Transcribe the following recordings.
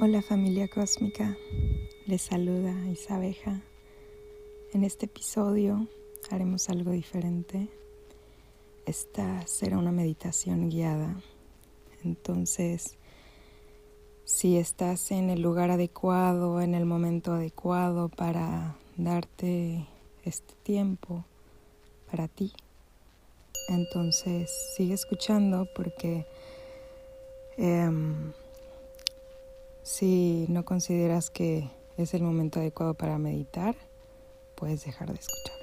Hola familia cósmica, les saluda Isabeja. En este episodio haremos algo diferente. Esta será una meditación guiada. Entonces, si estás en el lugar adecuado, en el momento adecuado para darte este tiempo para ti, entonces sigue escuchando porque... Em, si no consideras que es el momento adecuado para meditar, puedes dejar de escuchar.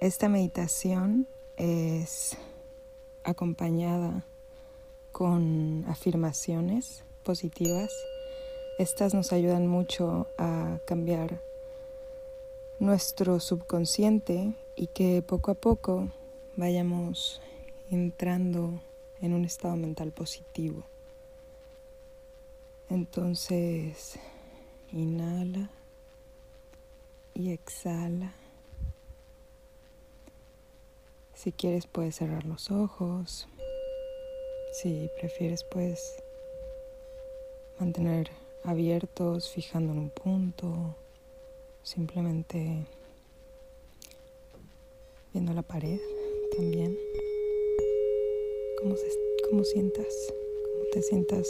Esta meditación es acompañada con afirmaciones positivas. Estas nos ayudan mucho a cambiar nuestro subconsciente y que poco a poco vayamos entrando en un estado mental positivo. Entonces, inhala y exhala. Si quieres puedes cerrar los ojos. Si prefieres puedes mantener abiertos fijando en un punto. Simplemente viendo la pared también. ¿Cómo, se, cómo sientas? ¿Cómo te sientas?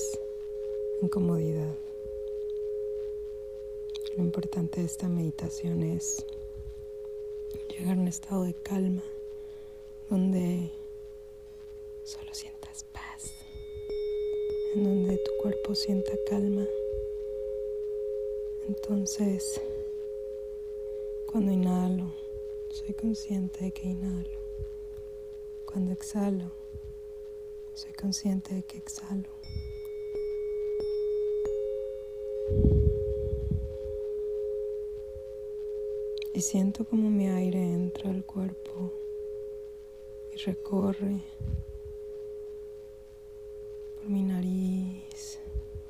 Incomodidad. Lo importante de esta meditación es llegar a un estado de calma donde solo sientas paz, en donde tu cuerpo sienta calma. Entonces, cuando inhalo, soy consciente de que inhalo. Cuando exhalo, soy consciente de que exhalo. Y siento como mi aire entra al cuerpo y recorre por mi nariz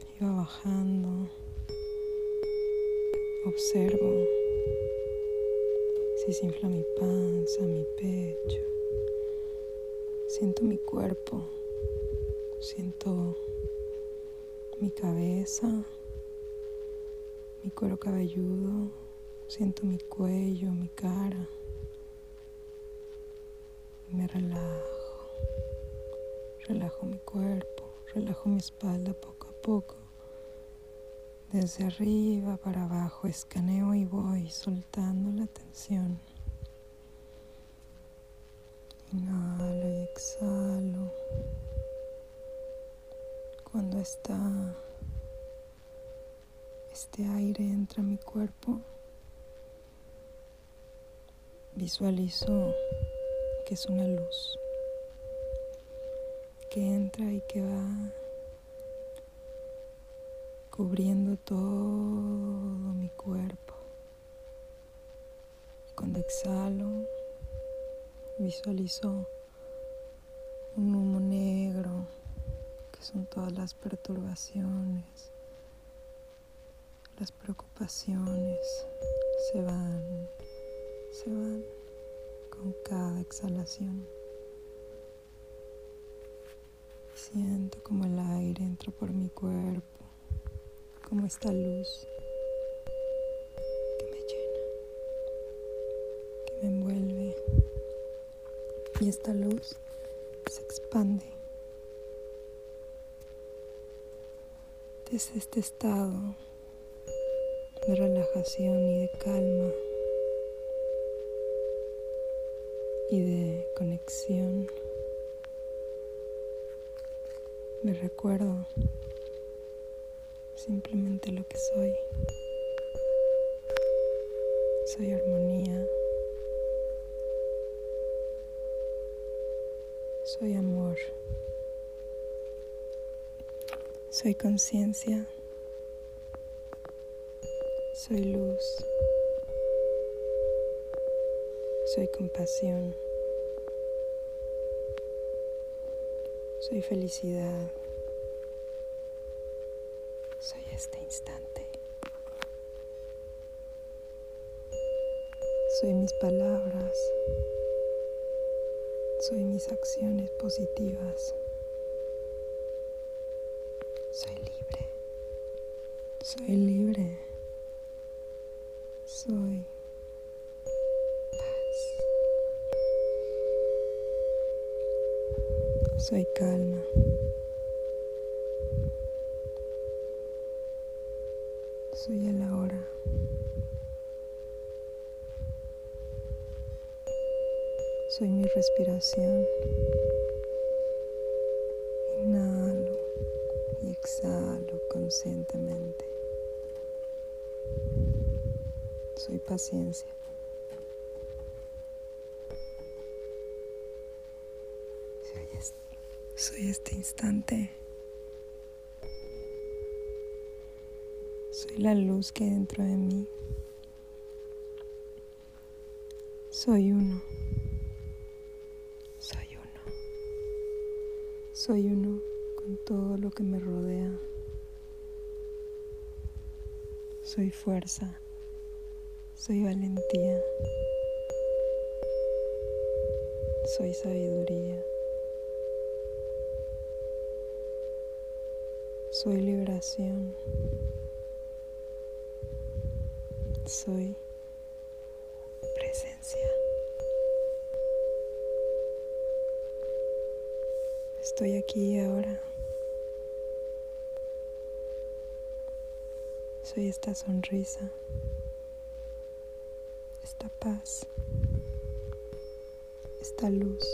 y va bajando. Observo si se infla mi panza, mi pecho. Siento mi cuerpo, siento mi cabeza, mi cuero cabelludo, Siento mi cuello, mi cara. Me relajo. Relajo mi cuerpo, relajo mi espalda poco a poco. Desde arriba para abajo escaneo y voy soltando la tensión. Inhalo y exhalo. Cuando está este aire entra a mi cuerpo, Visualizo que es una luz que entra y que va cubriendo todo mi cuerpo. Cuando exhalo, visualizo un humo negro, que son todas las perturbaciones, las preocupaciones, se van se van con cada exhalación. Siento como el aire entra por mi cuerpo, como esta luz que me llena, que me envuelve. Y esta luz se expande desde este estado de relajación y de calma. Y de conexión. Me recuerdo simplemente lo que soy. Soy armonía. Soy amor. Soy conciencia. Soy luz. Soy compasión. Soy felicidad. Soy este instante. Soy mis palabras. Soy mis acciones positivas. Soy libre. Soy libre. Soy Soy calma. Soy el ahora. Soy mi respiración. Inhalo y exhalo conscientemente. Soy paciencia. Soy este instante. Soy la luz que dentro de mí. Soy uno. Soy uno con todo lo que me rodea. Soy fuerza. Soy valentía. Soy sabiduría. Soy liberación. Soy presencia. Estoy aquí ahora. Soy esta sonrisa, esta paz, esta luz,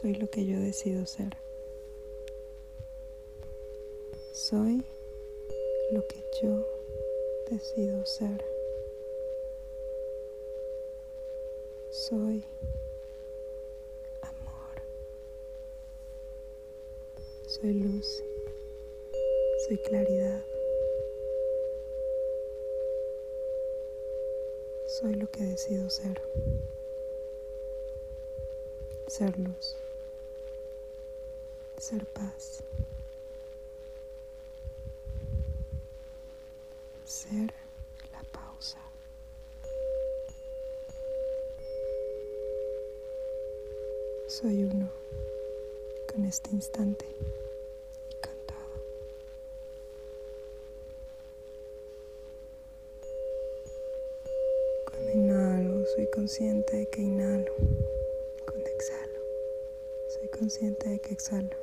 Soy lo que yo decido ser. Soy lo que yo decido ser. Soy amor. Soy luz. Soy claridad. Soy lo que decido ser. Ser luz. Ser paz. Ser Soy uno con este instante y cantado. Cuando inhalo, soy consciente de que inhalo. Consciente de que exhalo.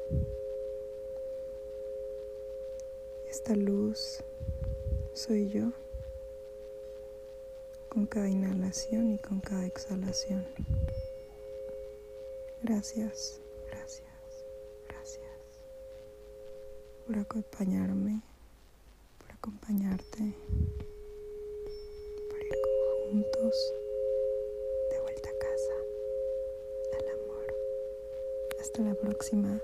Esta luz soy yo con cada inhalación y con cada exhalación. Gracias, gracias, gracias por acompañarme, por acompañarte, por ir juntos de vuelta a casa, al amor. Hasta la próxima.